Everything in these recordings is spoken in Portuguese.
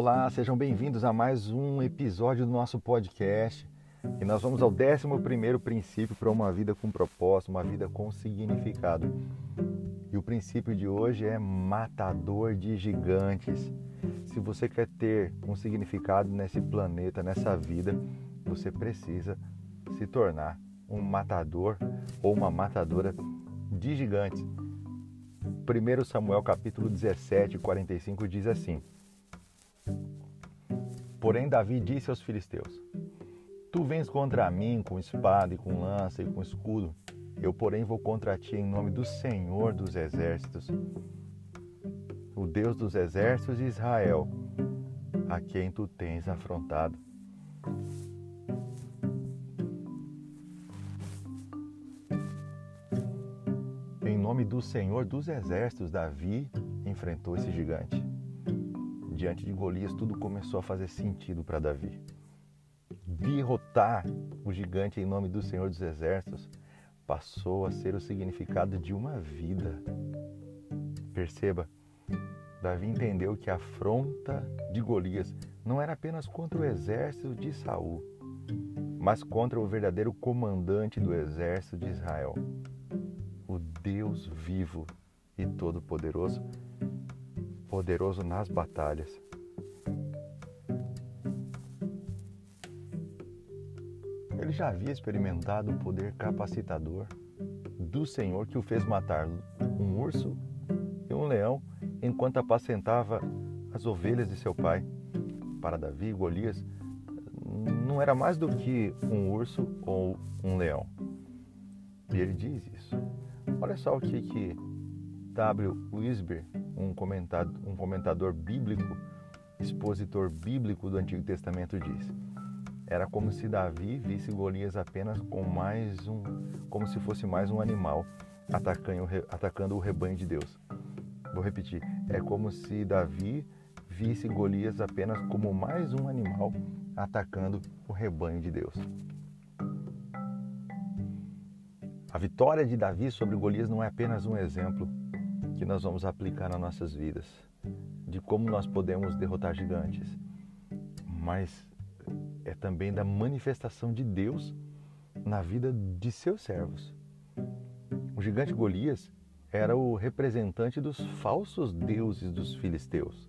Olá, sejam bem-vindos a mais um episódio do nosso podcast. E nós vamos ao 11 princípio para uma vida com propósito, uma vida com significado. E o princípio de hoje é matador de gigantes. Se você quer ter um significado nesse planeta, nessa vida, você precisa se tornar um matador ou uma matadora de gigantes. 1 Samuel capítulo 17, 45 diz assim: Porém Davi disse aos filisteus: Tu vens contra mim com espada e com lança e com escudo. Eu, porém, vou contra ti em nome do Senhor dos exércitos, o Deus dos exércitos de Israel, a quem tu tens afrontado. Em nome do Senhor dos exércitos, Davi enfrentou esse gigante. Diante de Golias, tudo começou a fazer sentido para Davi derrotar o gigante em nome do Senhor dos Exércitos passou a ser o significado de uma vida. Perceba, Davi entendeu que a afronta de Golias não era apenas contra o exército de Saul, mas contra o verdadeiro comandante do exército de Israel, o Deus vivo e todo-poderoso, poderoso nas batalhas. Ele já havia experimentado o poder capacitador do Senhor que o fez matar um urso e um leão enquanto apacentava as ovelhas de seu pai. Para Davi, Golias não era mais do que um urso ou um leão. E ele diz isso. Olha só o que, que W. Wisber, um comentador, um comentador bíblico, expositor bíblico do Antigo Testamento, diz. Era como se Davi visse Golias apenas com mais um, como se fosse mais um animal atacando, atacando o rebanho de Deus. Vou repetir. É como se Davi visse Golias apenas como mais um animal atacando o rebanho de Deus. A vitória de Davi sobre Golias não é apenas um exemplo que nós vamos aplicar nas nossas vidas, de como nós podemos derrotar gigantes, mas é também da manifestação de Deus na vida de seus servos. O gigante Golias era o representante dos falsos deuses dos filisteus,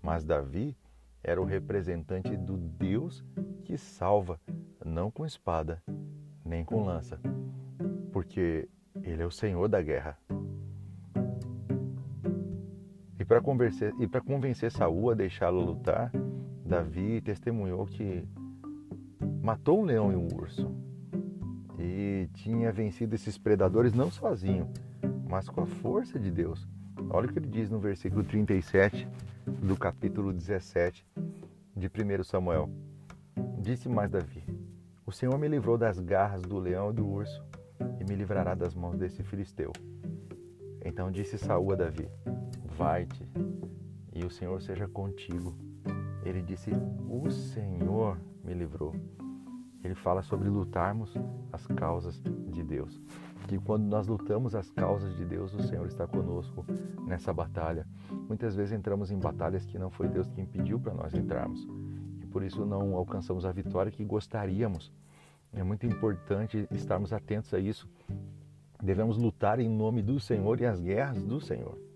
mas Davi era o representante do Deus que salva, não com espada, nem com lança, porque ele é o Senhor da guerra. Para convencer, e convencer Saul a deixá-lo lutar, Davi testemunhou que matou um leão e um urso e tinha vencido esses predadores não sozinho, mas com a força de Deus. Olha o que ele diz no versículo 37 do capítulo 17 de 1 Samuel. Disse mais Davi: O Senhor me livrou das garras do leão e do urso e me livrará das mãos desse filisteu. Então disse Saul a Davi: Vai-te, e o Senhor seja contigo ele disse: O Senhor me livrou. Ele fala sobre lutarmos as causas de Deus. Que quando nós lutamos as causas de Deus, o Senhor está conosco nessa batalha. Muitas vezes entramos em batalhas que não foi Deus quem pediu para nós entrarmos. E por isso não alcançamos a vitória que gostaríamos. É muito importante estarmos atentos a isso. Devemos lutar em nome do Senhor e as guerras do Senhor.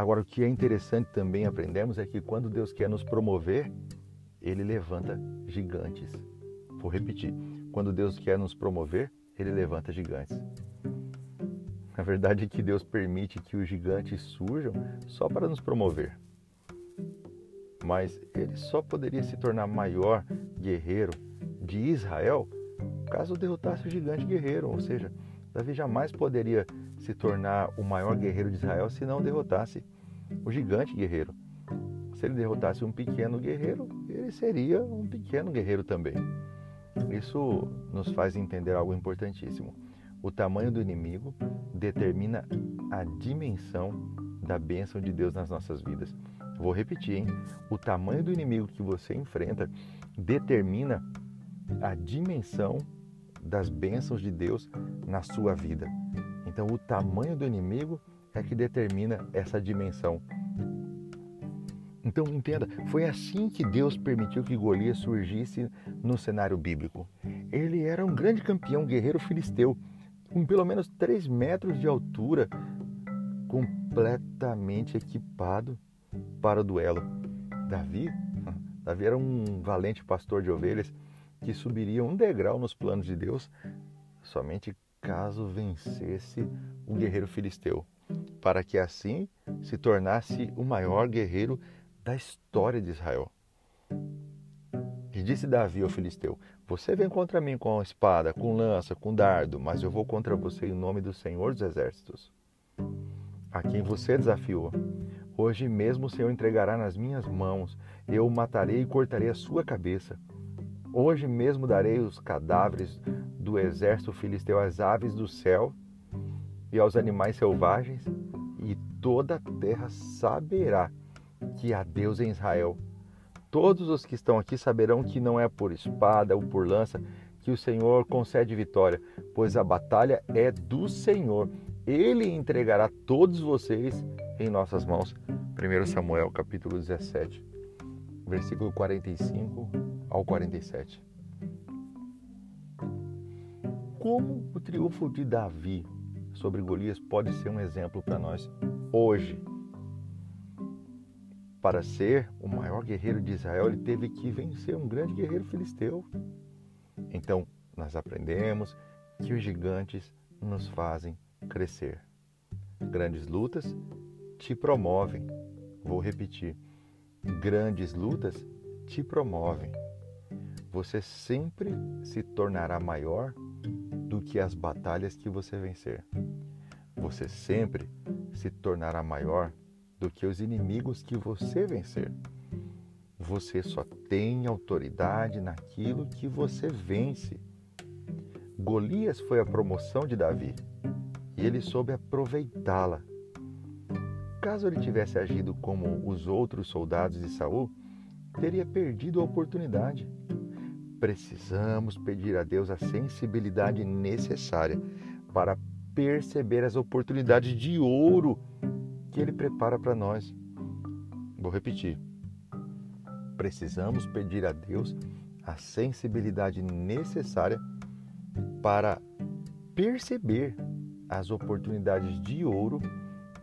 Agora, o que é interessante também aprendermos é que quando Deus quer nos promover, Ele levanta gigantes. Vou repetir: quando Deus quer nos promover, Ele levanta gigantes. A verdade é que Deus permite que os gigantes surjam só para nos promover. Mas ele só poderia se tornar maior guerreiro de Israel caso derrotasse o gigante guerreiro, ou seja, Davi jamais poderia se tornar o maior guerreiro de Israel se não derrotasse o gigante guerreiro. Se ele derrotasse um pequeno guerreiro, ele seria um pequeno guerreiro também. Isso nos faz entender algo importantíssimo. O tamanho do inimigo determina a dimensão da bênção de Deus nas nossas vidas. Vou repetir, hein? O tamanho do inimigo que você enfrenta determina a dimensão das bênçãos de Deus na sua vida. Então, o tamanho do inimigo é que determina essa dimensão. Então entenda, foi assim que Deus permitiu que Golias surgisse no cenário bíblico. Ele era um grande campeão guerreiro filisteu, com pelo menos 3 metros de altura, completamente equipado para o duelo. Davi, Davi era um valente pastor de ovelhas que subiria um degrau nos planos de Deus somente caso vencesse o guerreiro filisteu, para que assim se tornasse o maior guerreiro da história de Israel. E disse Davi ao filisteu: Você vem contra mim com espada, com lança, com dardo, mas eu vou contra você em nome do Senhor dos Exércitos, a quem você desafiou. Hoje mesmo o Senhor entregará nas minhas mãos, eu o matarei e cortarei a sua cabeça. Hoje mesmo darei os cadáveres do exército filisteu às aves do céu e aos animais selvagens, e toda a terra saberá que há Deus em Israel. Todos os que estão aqui saberão que não é por espada ou por lança que o Senhor concede vitória, pois a batalha é do Senhor. Ele entregará todos vocês em nossas mãos. 1 Samuel capítulo 17, versículo 45 ao 47. Como o triunfo de Davi sobre Golias pode ser um exemplo para nós hoje? Para ser o maior guerreiro de Israel, ele teve que vencer um grande guerreiro filisteu. Então, nós aprendemos que os gigantes nos fazem crescer. Grandes lutas te promovem. Vou repetir: grandes lutas te promovem. Você sempre se tornará maior do que as batalhas que você vencer. Você sempre se tornará maior do que os inimigos que você vencer. Você só tem autoridade naquilo que você vence. Golias foi a promoção de Davi e ele soube aproveitá-la. Caso ele tivesse agido como os outros soldados de Saul, teria perdido a oportunidade. Precisamos pedir a Deus a sensibilidade necessária para perceber as oportunidades de ouro que Ele prepara para nós. Vou repetir. Precisamos pedir a Deus a sensibilidade necessária para perceber as oportunidades de ouro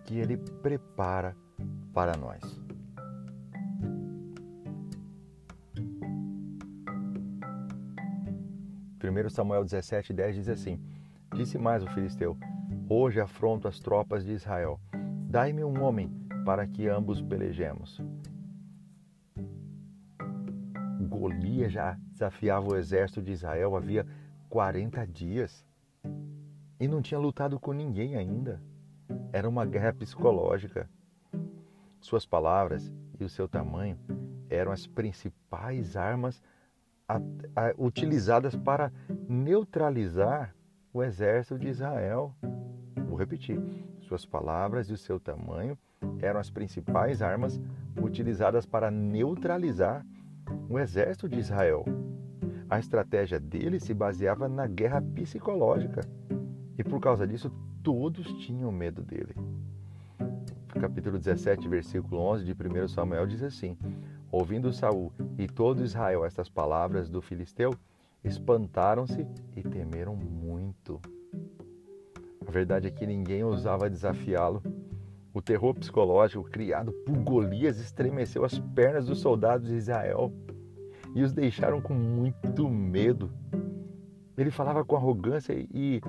que Ele prepara para nós. 1 Samuel 17, 10 diz assim: Disse mais o filisteu: Hoje afronto as tropas de Israel. Dai-me um homem para que ambos pelejemos. Golias já desafiava o exército de Israel havia 40 dias e não tinha lutado com ninguém ainda. Era uma guerra psicológica. Suas palavras e o seu tamanho eram as principais armas a, a, utilizadas para neutralizar o exército de Israel. Vou repetir: suas palavras e o seu tamanho eram as principais armas utilizadas para neutralizar o exército de Israel. A estratégia dele se baseava na guerra psicológica e por causa disso todos tinham medo dele. Capítulo 17, versículo 11 de 1 Samuel diz assim: Ouvindo Saul e todo Israel estas palavras do filisteu, espantaram-se e temeram muito. A verdade é que ninguém ousava desafiá-lo. O terror psicológico criado por Golias estremeceu as pernas dos soldados de Israel e os deixaram com muito medo. Ele falava com arrogância e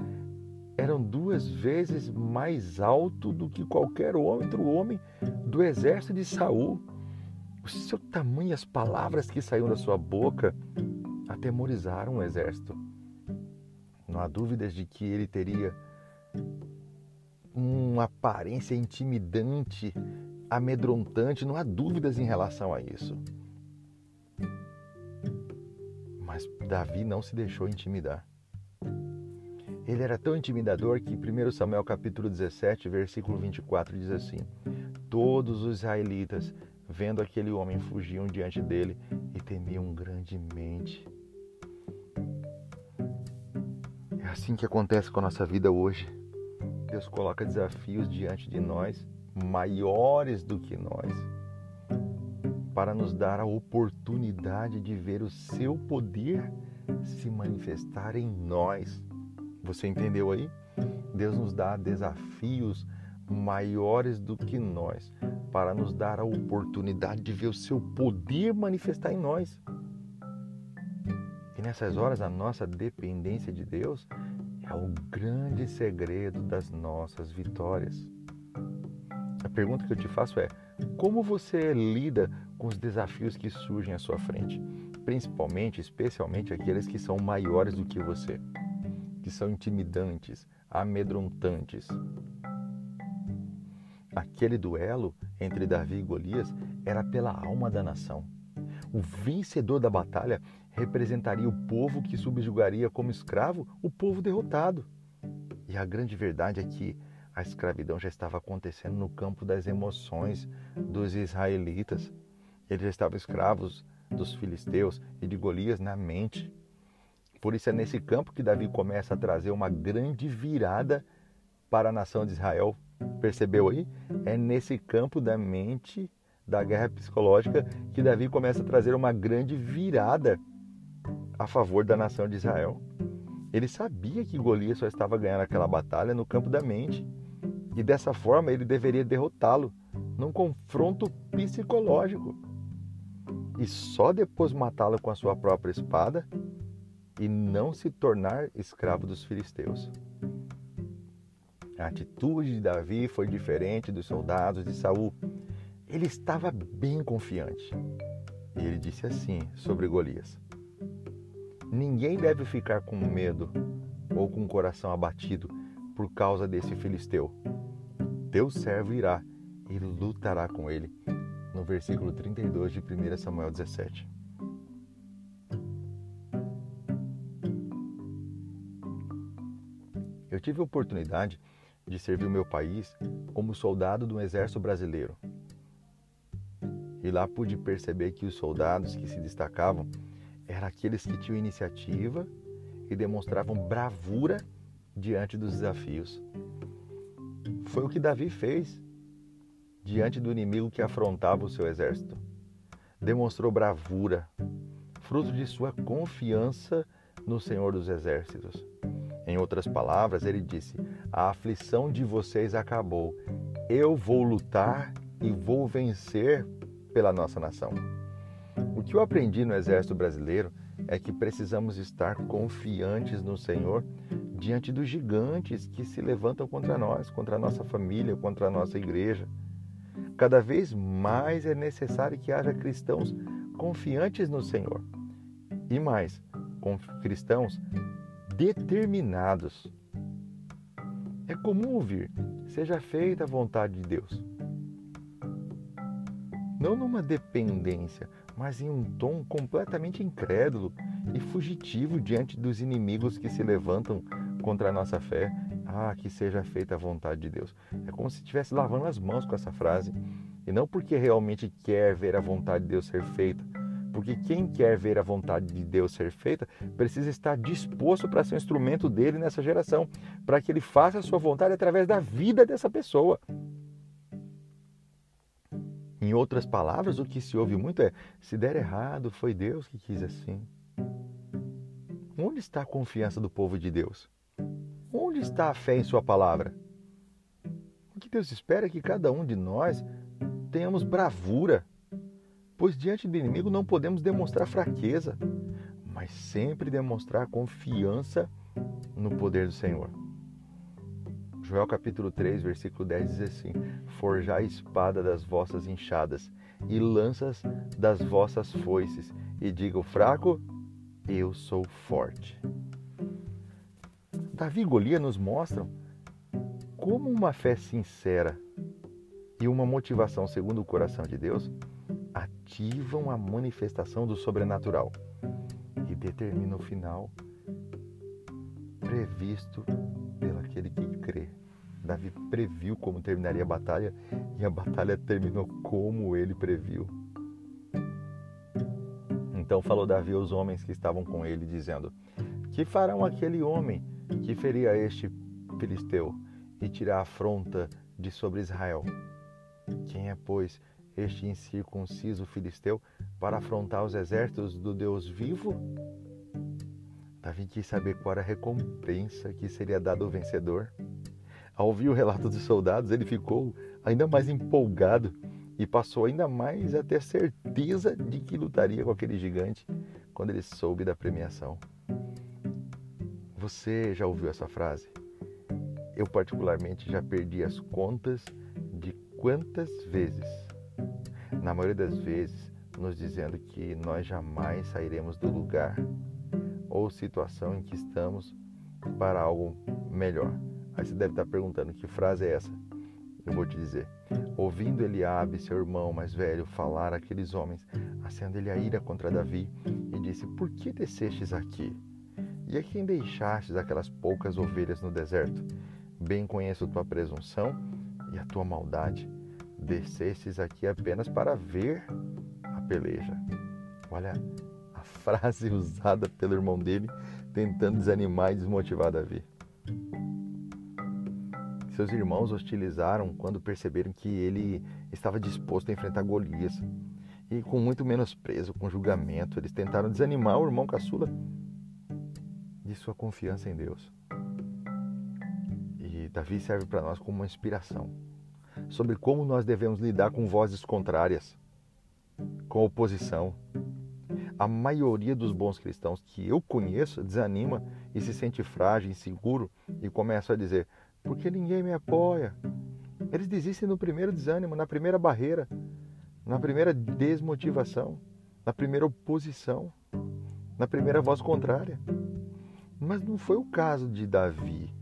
eram duas vezes mais alto do que qualquer outro homem do exército de Saul. Seu tamanho e as palavras que saíram da sua boca atemorizaram o exército. Não há dúvidas de que ele teria uma aparência intimidante, amedrontante, não há dúvidas em relação a isso. Mas Davi não se deixou intimidar. Ele era tão intimidador que 1 Samuel capítulo 17, versículo 24 diz assim: Todos os israelitas vendo aquele homem, fugiam diante dele e temiam grandemente. É assim que acontece com a nossa vida hoje. Deus coloca desafios diante de nós, maiores do que nós. para nos dar a oportunidade de ver o seu poder se manifestar em nós. Você entendeu aí? Deus nos dá desafios maiores do que nós para nos dar a oportunidade de ver o seu poder manifestar em nós. E nessas horas, a nossa dependência de Deus é o grande segredo das nossas vitórias. A pergunta que eu te faço é: como você lida com os desafios que surgem à sua frente? Principalmente, especialmente aqueles que são maiores do que você, que são intimidantes, amedrontantes. Aquele duelo entre Davi e Golias era pela alma da nação. O vencedor da batalha representaria o povo que subjugaria como escravo o povo derrotado. E a grande verdade é que a escravidão já estava acontecendo no campo das emoções dos israelitas. Eles já estavam escravos dos filisteus e de Golias na mente. Por isso é nesse campo que Davi começa a trazer uma grande virada para a nação de Israel. Percebeu aí? É nesse campo da mente, da guerra psicológica, que Davi começa a trazer uma grande virada a favor da nação de Israel. Ele sabia que Golias só estava ganhando aquela batalha no campo da mente. E dessa forma ele deveria derrotá-lo num confronto psicológico. E só depois matá-lo com a sua própria espada e não se tornar escravo dos filisteus. A atitude de Davi foi diferente dos soldados de Saul. Ele estava bem confiante. E ele disse assim sobre Golias: Ninguém deve ficar com medo ou com o coração abatido por causa desse filisteu. Teu servo irá e lutará com ele. No versículo 32 de 1 Samuel 17. Eu tive a oportunidade de servir o meu país como soldado do exército brasileiro. E lá pude perceber que os soldados que se destacavam eram aqueles que tinham iniciativa e demonstravam bravura diante dos desafios. Foi o que Davi fez diante do inimigo que afrontava o seu exército. Demonstrou bravura, fruto de sua confiança no Senhor dos Exércitos. Em outras palavras, ele disse: A aflição de vocês acabou. Eu vou lutar e vou vencer pela nossa nação. O que eu aprendi no Exército Brasileiro é que precisamos estar confiantes no Senhor diante dos gigantes que se levantam contra nós, contra a nossa família, contra a nossa igreja. Cada vez mais é necessário que haja cristãos confiantes no Senhor. E mais, cristãos determinados. É comum ouvir: seja feita a vontade de Deus. Não numa dependência, mas em um tom completamente incrédulo e fugitivo diante dos inimigos que se levantam contra a nossa fé. Ah, que seja feita a vontade de Deus. É como se estivesse lavando as mãos com essa frase. E não porque realmente quer ver a vontade de Deus ser feita. Porque quem quer ver a vontade de Deus ser feita precisa estar disposto para ser um instrumento dele nessa geração, para que ele faça a sua vontade através da vida dessa pessoa. Em outras palavras, o que se ouve muito é: se der errado, foi Deus que quis assim. Onde está a confiança do povo de Deus? Onde está a fé em Sua palavra? O que Deus espera é que cada um de nós tenhamos bravura, pois diante do inimigo não podemos demonstrar fraqueza, mas sempre demonstrar confiança no poder do Senhor. Joel capítulo 3, versículo 10 diz assim: Forjai a espada das vossas enxadas e lanças das vossas foices, e diga o fraco: Eu sou forte. Davi e Golias nos mostram como uma fé sincera e uma motivação segundo o coração de Deus ativam a manifestação do sobrenatural e determinam o final previsto pelo aquele que crê. Davi previu como terminaria a batalha e a batalha terminou como ele previu. Então falou Davi aos homens que estavam com ele, dizendo: Que farão aquele homem que feria este filisteu e tirar a afronta de sobre Israel? Quem é, pois, este incircunciso filisteu para afrontar os exércitos do Deus vivo? Davi quis saber qual era a recompensa que seria dada ao vencedor. Ao ouvir o relato dos soldados, ele ficou ainda mais empolgado e passou ainda mais a ter certeza de que lutaria com aquele gigante quando ele soube da premiação. Você já ouviu essa frase? Eu, particularmente, já perdi as contas de quantas vezes, na maioria das vezes, nos dizendo que nós jamais sairemos do lugar ou situação em que estamos para algo melhor. Aí você deve estar perguntando que frase é essa? Eu vou te dizer. Ouvindo Eliabe, seu irmão mais velho, falar aqueles homens, acendo ele a ira contra Davi, e disse: Por que descestes aqui? E a quem deixastes aquelas poucas ovelhas no deserto? Bem conheço tua presunção e a tua maldade. Descestes aqui apenas para ver a peleja. Olha a frase usada pelo irmão dele, tentando desanimar e desmotivar Davi. Seus irmãos hostilizaram quando perceberam que ele estava disposto a enfrentar Golias. E com muito menosprezo, com julgamento, eles tentaram desanimar o irmão caçula de sua confiança em Deus. E Davi serve para nós como uma inspiração sobre como nós devemos lidar com vozes contrárias, com oposição. A maioria dos bons cristãos que eu conheço desanima e se sente frágil, inseguro e começa a dizer: porque ninguém me apoia. Eles desistem no primeiro desânimo, na primeira barreira, na primeira desmotivação, na primeira oposição, na primeira voz contrária. Mas não foi o caso de Davi.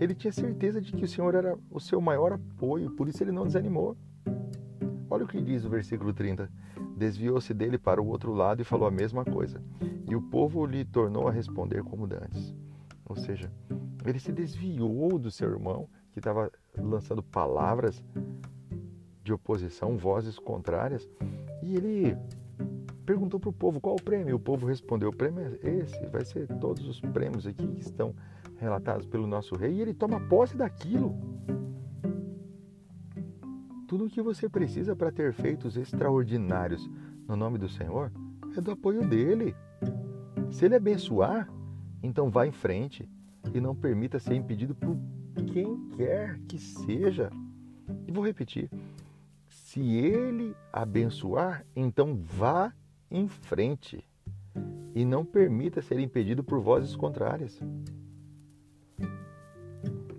Ele tinha certeza de que o Senhor era o seu maior apoio, por isso ele não desanimou. Olha o que diz o versículo 30. Desviou-se dele para o outro lado e falou a mesma coisa. E o povo lhe tornou a responder como dantes. Ou seja, ele se desviou do seu irmão, que estava lançando palavras de oposição, vozes contrárias, e ele perguntou para o povo qual o prêmio. O povo respondeu: o prêmio é esse, vai ser todos os prêmios aqui que estão relatados pelo nosso rei, e ele toma posse daquilo. Tudo o que você precisa para ter feitos extraordinários no nome do Senhor é do apoio dele. Se ele abençoar, então vá em frente e não permita ser impedido por quem quer que seja. E vou repetir: se ele abençoar, então vá em frente e não permita ser impedido por vozes contrárias.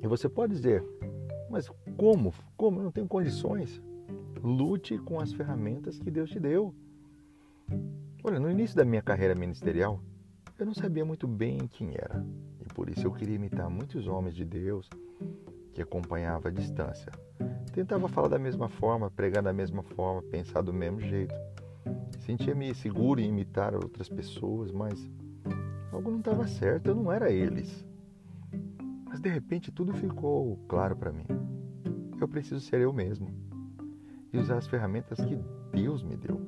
E você pode dizer, mas como? Como? Eu não tenho condições. Lute com as ferramentas que Deus te deu. Olha, no início da minha carreira ministerial, eu não sabia muito bem quem era. E por isso eu queria imitar muitos homens de Deus que acompanhava à distância. Tentava falar da mesma forma, pregar da mesma forma, pensar do mesmo jeito. Sentia-me seguro em imitar outras pessoas, mas algo não estava certo, eu não era eles. Mas de repente tudo ficou claro para mim. Eu preciso ser eu mesmo e usar as ferramentas que Deus me deu.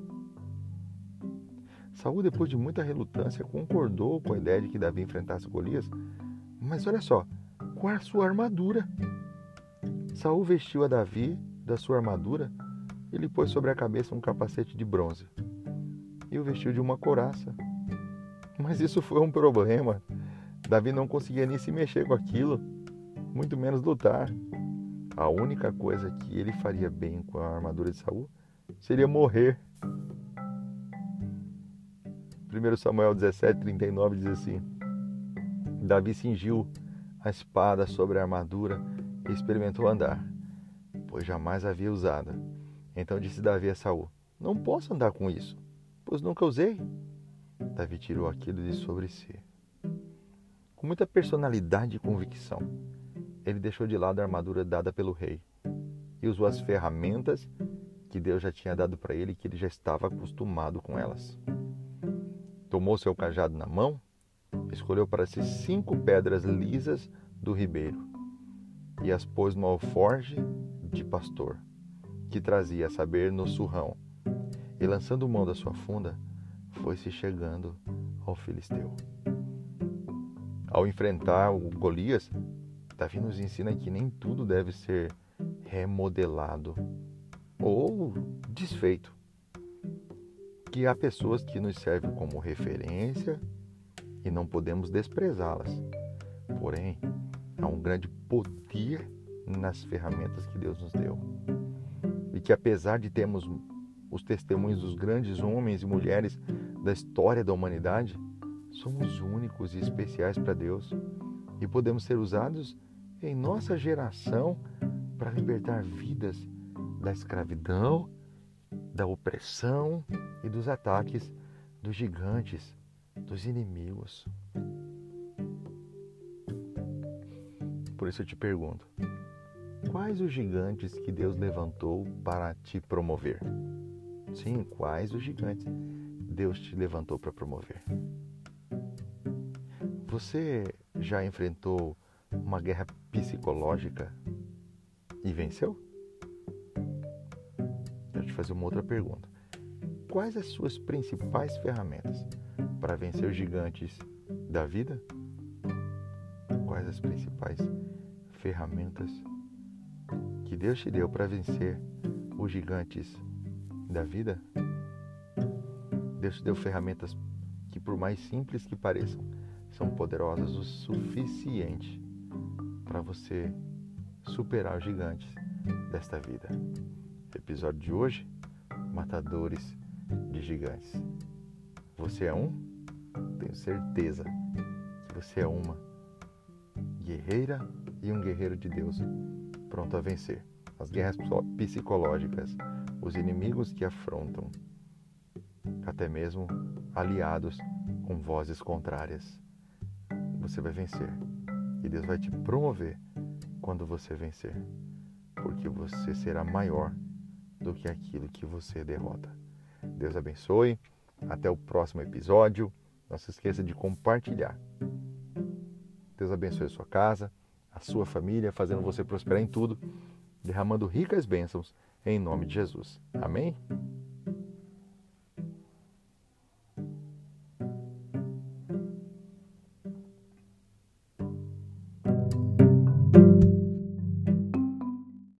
Saul, depois de muita relutância, concordou com a ideia de que Davi enfrentasse Golias, mas olha só, com a sua armadura. Saul vestiu a Davi da sua armadura e lhe pôs sobre a cabeça um capacete de bronze e o vestiu de uma couraça. Mas isso foi um problema. Davi não conseguia nem se mexer com aquilo, muito menos lutar. A única coisa que ele faria bem com a armadura de Saul seria morrer 1 Samuel 17, 39 diz assim: Davi cingiu a espada sobre a armadura e experimentou andar, pois jamais havia usada. Então disse Davi a Saul: Não posso andar com isso, pois nunca usei. Davi tirou aquilo de sobre si. Com muita personalidade e convicção, ele deixou de lado a armadura dada pelo rei e usou as ferramentas que Deus já tinha dado para ele e que ele já estava acostumado com elas. Tomou seu cajado na mão, escolheu para si cinco pedras lisas do ribeiro e as pôs no alforge de pastor, que trazia a saber no surrão, e lançando mão da sua funda, foi-se chegando ao filisteu. Ao enfrentar o Golias, Davi nos ensina que nem tudo deve ser remodelado ou desfeito. Que há pessoas que nos servem como referência e não podemos desprezá-las. Porém, há um grande poder nas ferramentas que Deus nos deu. E que apesar de termos os testemunhos dos grandes homens e mulheres da história da humanidade, somos únicos e especiais para Deus e podemos ser usados em nossa geração para libertar vidas da escravidão, da opressão e dos ataques dos gigantes, dos inimigos. Por isso eu te pergunto: quais os gigantes que Deus levantou para te promover? Sim, quais os gigantes Deus te levantou para promover? Você já enfrentou uma guerra psicológica e venceu? Quero te fazer uma outra pergunta. Quais as suas principais ferramentas para vencer os gigantes da vida? Quais as principais ferramentas que Deus te deu para vencer os gigantes da vida? Deus te deu ferramentas que, por mais simples que pareçam, são poderosas o suficiente para você superar os gigantes desta vida. Episódio de hoje: Matadores de Gigantes. Você é um? Tenho certeza que você é uma guerreira e um guerreiro de Deus pronto a vencer as guerras psicológicas, os inimigos que afrontam, até mesmo aliados com vozes contrárias. Você vai vencer e Deus vai te promover quando você vencer, porque você será maior do que aquilo que você derrota. Deus abençoe. Até o próximo episódio. Não se esqueça de compartilhar. Deus abençoe a sua casa, a sua família, fazendo você prosperar em tudo, derramando ricas bênçãos em nome de Jesus. Amém?